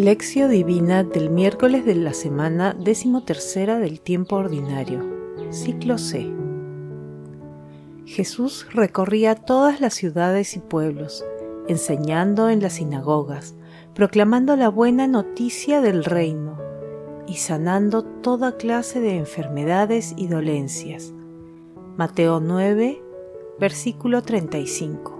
Lección Divina del miércoles de la semana decimotercera del tiempo ordinario, ciclo C. Jesús recorría todas las ciudades y pueblos, enseñando en las sinagogas, proclamando la buena noticia del reino y sanando toda clase de enfermedades y dolencias. Mateo 9, versículo 35.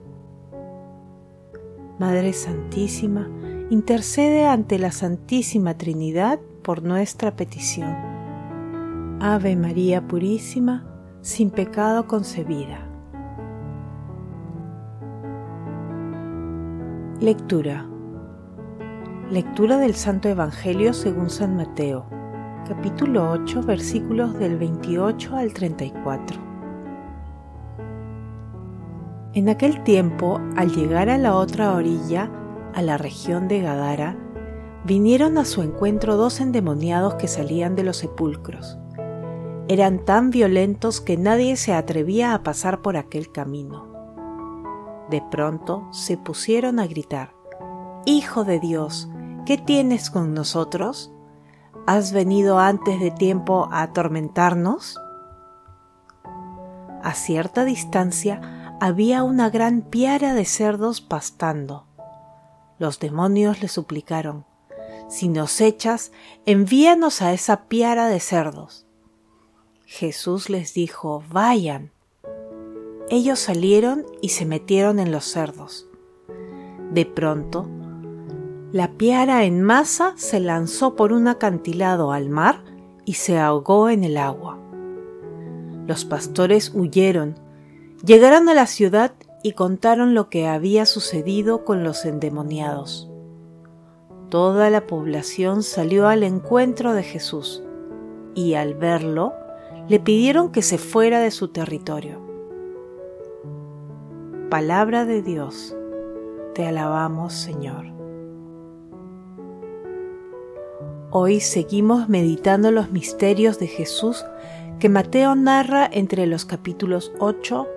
Madre Santísima, intercede ante la Santísima Trinidad por nuestra petición. Ave María Purísima, sin pecado concebida. Lectura. Lectura del Santo Evangelio según San Mateo, capítulo 8, versículos del 28 al 34. En aquel tiempo, al llegar a la otra orilla, a la región de Gadara, vinieron a su encuentro dos endemoniados que salían de los sepulcros. Eran tan violentos que nadie se atrevía a pasar por aquel camino. De pronto se pusieron a gritar, Hijo de Dios, ¿qué tienes con nosotros? ¿Has venido antes de tiempo a atormentarnos? A cierta distancia había una gran piara de cerdos pastando. Los demonios le suplicaron, si nos echas, envíanos a esa piara de cerdos. Jesús les dijo, vayan. Ellos salieron y se metieron en los cerdos. De pronto, la piara en masa se lanzó por un acantilado al mar y se ahogó en el agua. Los pastores huyeron Llegaron a la ciudad y contaron lo que había sucedido con los endemoniados. Toda la población salió al encuentro de Jesús y al verlo le pidieron que se fuera de su territorio. Palabra de Dios, te alabamos Señor. Hoy seguimos meditando los misterios de Jesús que Mateo narra entre los capítulos 8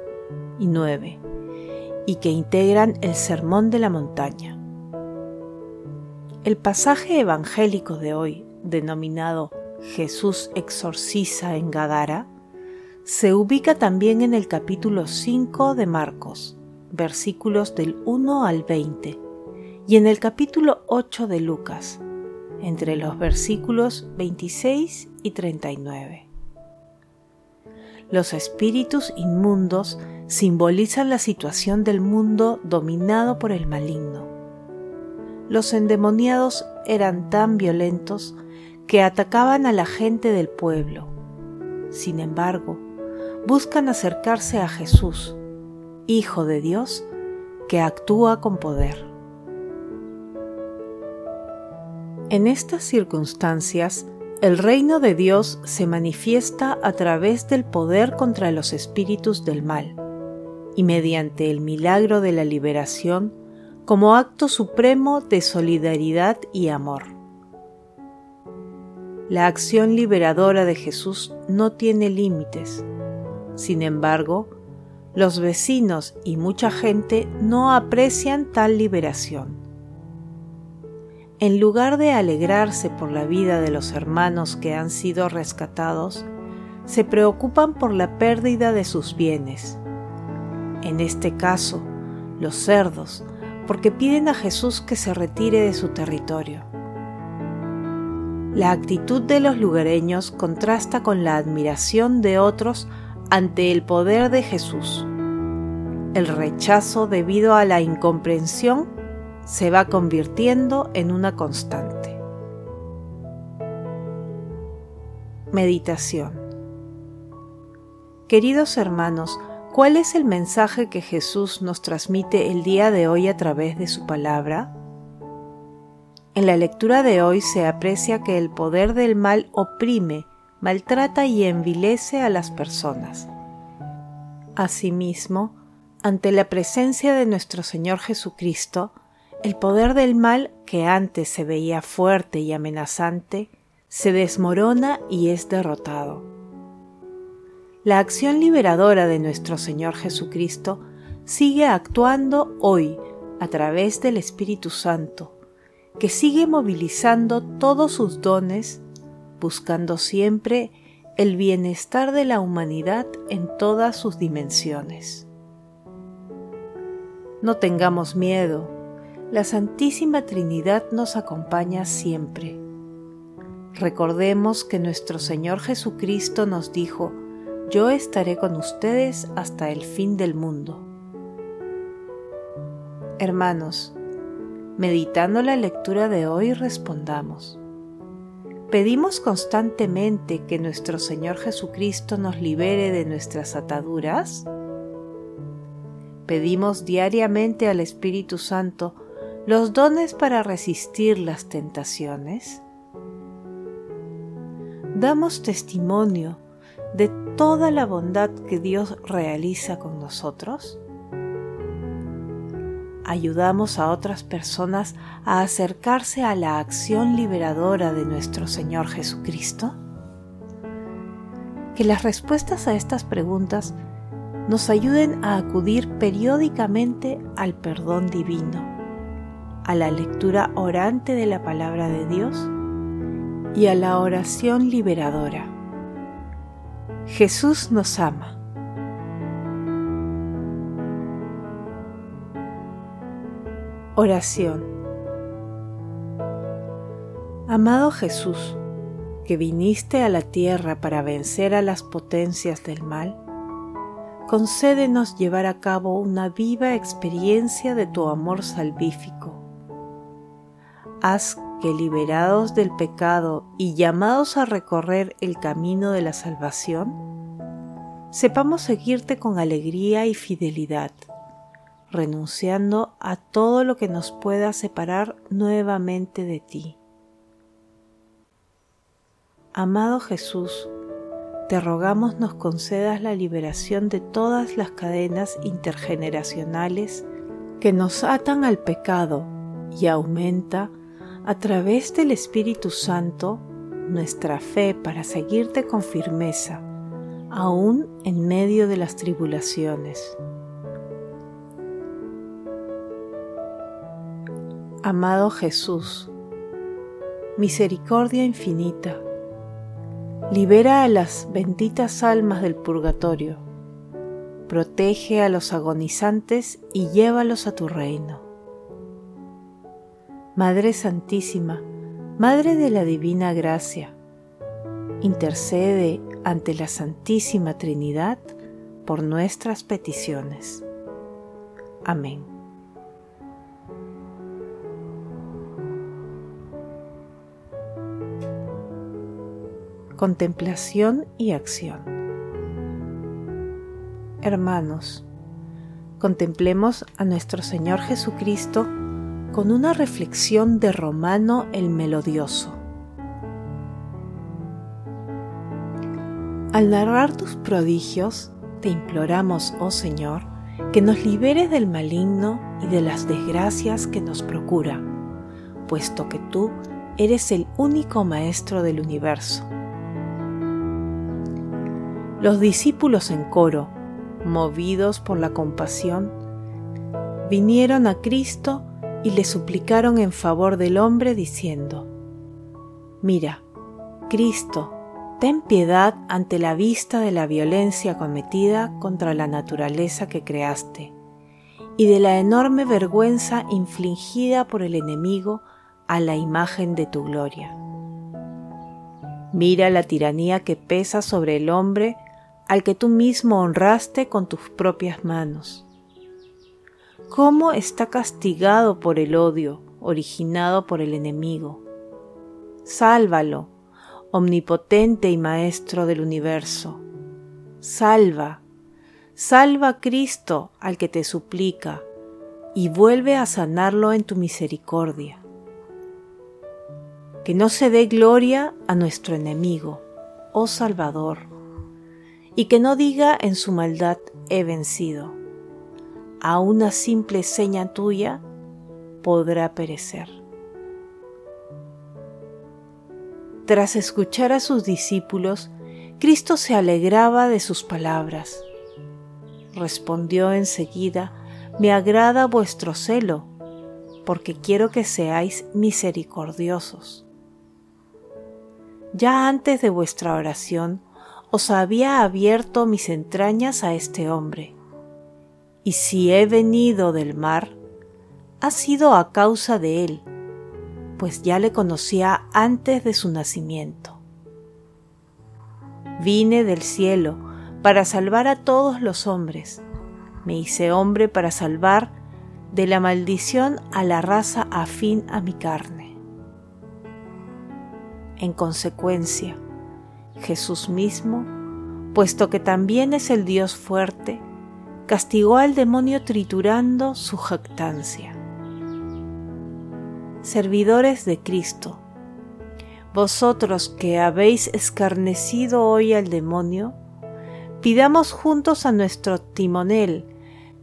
y 9 y que integran el Sermón de la Montaña. El pasaje evangélico de hoy, denominado Jesús exorciza en Gadara, se ubica también en el capítulo 5 de Marcos, versículos del 1 al 20, y en el capítulo 8 de Lucas, entre los versículos 26 y 39. Los espíritus inmundos simbolizan la situación del mundo dominado por el maligno. Los endemoniados eran tan violentos que atacaban a la gente del pueblo. Sin embargo, buscan acercarse a Jesús, Hijo de Dios, que actúa con poder. En estas circunstancias, el reino de Dios se manifiesta a través del poder contra los espíritus del mal y mediante el milagro de la liberación como acto supremo de solidaridad y amor. La acción liberadora de Jesús no tiene límites. Sin embargo, los vecinos y mucha gente no aprecian tal liberación. En lugar de alegrarse por la vida de los hermanos que han sido rescatados, se preocupan por la pérdida de sus bienes en este caso los cerdos, porque piden a Jesús que se retire de su territorio. La actitud de los lugareños contrasta con la admiración de otros ante el poder de Jesús. El rechazo debido a la incomprensión se va convirtiendo en una constante. Meditación Queridos hermanos, ¿Cuál es el mensaje que Jesús nos transmite el día de hoy a través de su palabra? En la lectura de hoy se aprecia que el poder del mal oprime, maltrata y envilece a las personas. Asimismo, ante la presencia de nuestro Señor Jesucristo, el poder del mal, que antes se veía fuerte y amenazante, se desmorona y es derrotado. La acción liberadora de nuestro Señor Jesucristo sigue actuando hoy a través del Espíritu Santo, que sigue movilizando todos sus dones, buscando siempre el bienestar de la humanidad en todas sus dimensiones. No tengamos miedo, la Santísima Trinidad nos acompaña siempre. Recordemos que nuestro Señor Jesucristo nos dijo, yo estaré con ustedes hasta el fin del mundo. Hermanos, meditando la lectura de hoy respondamos. ¿Pedimos constantemente que nuestro Señor Jesucristo nos libere de nuestras ataduras? Pedimos diariamente al Espíritu Santo los dones para resistir las tentaciones. Damos testimonio de toda la bondad que Dios realiza con nosotros. Ayudamos a otras personas a acercarse a la acción liberadora de nuestro Señor Jesucristo. Que las respuestas a estas preguntas nos ayuden a acudir periódicamente al perdón divino, a la lectura orante de la palabra de Dios y a la oración liberadora. Jesús nos ama. Oración Amado Jesús, que viniste a la tierra para vencer a las potencias del mal, concédenos llevar a cabo una viva experiencia de tu amor salvífico. Haz que liberados del pecado y llamados a recorrer el camino de la salvación, sepamos seguirte con alegría y fidelidad, renunciando a todo lo que nos pueda separar nuevamente de ti. Amado Jesús, te rogamos nos concedas la liberación de todas las cadenas intergeneracionales que nos atan al pecado y aumenta a través del Espíritu Santo nuestra fe para seguirte con firmeza, aún en medio de las tribulaciones. Amado Jesús, misericordia infinita, Libera a las benditas almas del purgatorio, protege a los agonizantes y llévalos a tu reino. Madre Santísima, Madre de la Divina Gracia, intercede ante la Santísima Trinidad por nuestras peticiones. Amén. contemplación y acción. Hermanos, contemplemos a nuestro Señor Jesucristo con una reflexión de Romano el Melodioso. Al narrar tus prodigios, te imploramos, oh Señor, que nos liberes del maligno y de las desgracias que nos procura, puesto que tú eres el único Maestro del universo los discípulos en coro, movidos por la compasión, vinieron a Cristo y le suplicaron en favor del hombre diciendo, Mira, Cristo, ten piedad ante la vista de la violencia cometida contra la naturaleza que creaste y de la enorme vergüenza infligida por el enemigo a la imagen de tu gloria. Mira la tiranía que pesa sobre el hombre al que tú mismo honraste con tus propias manos. ¿Cómo está castigado por el odio originado por el enemigo? Sálvalo, omnipotente y maestro del universo. Salva, salva a Cristo al que te suplica y vuelve a sanarlo en tu misericordia. Que no se dé gloria a nuestro enemigo, oh Salvador, y que no diga en su maldad he vencido. A una simple seña tuya podrá perecer. Tras escuchar a sus discípulos, Cristo se alegraba de sus palabras. Respondió enseguida, Me agrada vuestro celo, porque quiero que seáis misericordiosos. Ya antes de vuestra oración os había abierto mis entrañas a este hombre, y si he venido del mar, ha sido a causa de él pues ya le conocía antes de su nacimiento. Vine del cielo para salvar a todos los hombres. Me hice hombre para salvar de la maldición a la raza afín a mi carne. En consecuencia, Jesús mismo, puesto que también es el Dios fuerte, castigó al demonio triturando su jactancia servidores de Cristo. Vosotros que habéis escarnecido hoy al demonio, pidamos juntos a nuestro timonel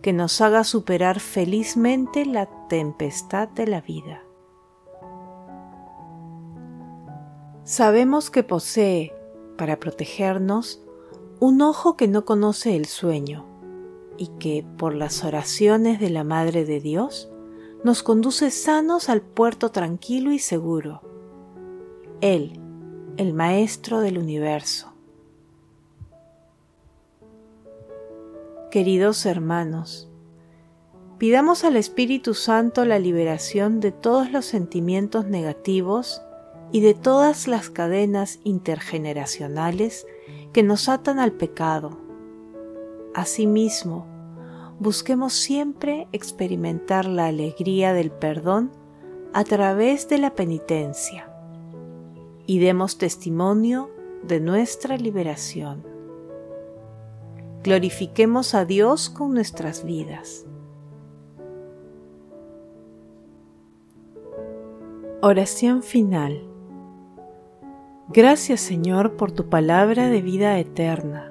que nos haga superar felizmente la tempestad de la vida. Sabemos que posee, para protegernos, un ojo que no conoce el sueño y que, por las oraciones de la Madre de Dios, nos conduce sanos al puerto tranquilo y seguro. Él, el Maestro del universo. Queridos hermanos, pidamos al Espíritu Santo la liberación de todos los sentimientos negativos y de todas las cadenas intergeneracionales que nos atan al pecado. Asimismo, busquemos siempre experimentar la alegría del perdón a través de la penitencia y demos testimonio de nuestra liberación. Glorifiquemos a Dios con nuestras vidas. Oración final. Gracias Señor por tu palabra de vida eterna